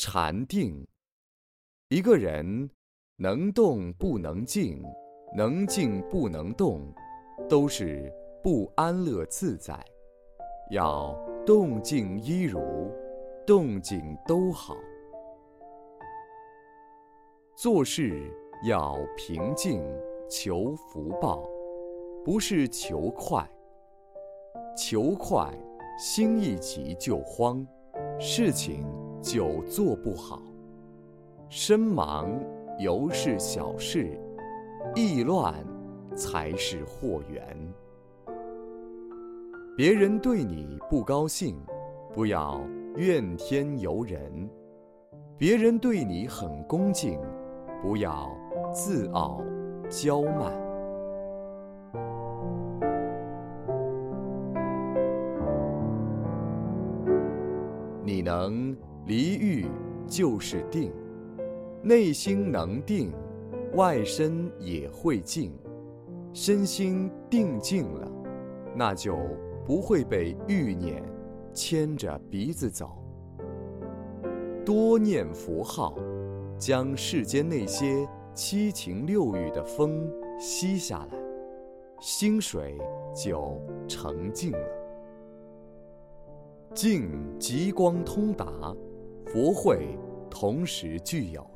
禅定。一个人能动不能静，能静不能动，都是不安乐自在。要动静一如，动静都好。做事要平静，求福报，不是求快。求快，心一急就慌，事情久做不好。身忙犹是小事，意乱才是祸源。别人对你不高兴，不要怨天尤人；别人对你很恭敬，不要自傲骄慢。你能离欲就是定。内心能定，外身也会静。身心定静了，那就不会被欲念牵着鼻子走。多念佛号，将世间那些七情六欲的风吸下来，心水就澄净了。静极光通达，佛会同时具有。